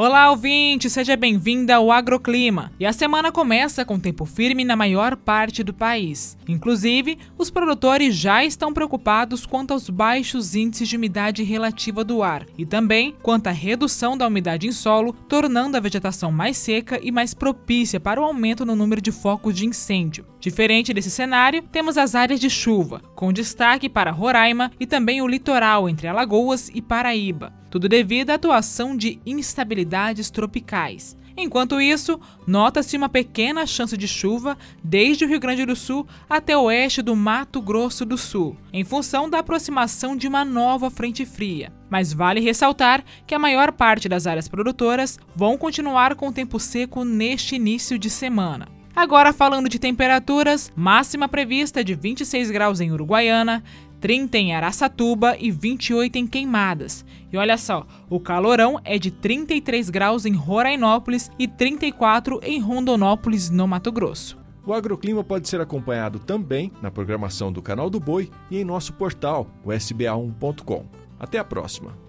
Olá, ouvinte, seja bem-vinda ao Agroclima. E a semana começa com tempo firme na maior parte do país. Inclusive, os produtores já estão preocupados quanto aos baixos índices de umidade relativa do ar e também quanto à redução da umidade em solo, tornando a vegetação mais seca e mais propícia para o aumento no número de focos de incêndio. Diferente desse cenário, temos as áreas de chuva, com destaque para Roraima e também o litoral entre Alagoas e Paraíba. Tudo devido à atuação de instabilidades tropicais. Enquanto isso, nota-se uma pequena chance de chuva desde o Rio Grande do Sul até o oeste do Mato Grosso do Sul, em função da aproximação de uma nova frente fria. Mas vale ressaltar que a maior parte das áreas produtoras vão continuar com tempo seco neste início de semana. Agora falando de temperaturas, máxima prevista de 26 graus em Uruguaiana, 30 em Araçatuba e 28 em Queimadas. E olha só, o calorão é de 33 graus em Rorainópolis e 34 em Rondonópolis, no Mato Grosso. O agroclima pode ser acompanhado também na programação do Canal do Boi e em nosso portal, o sba1.com. Até a próxima!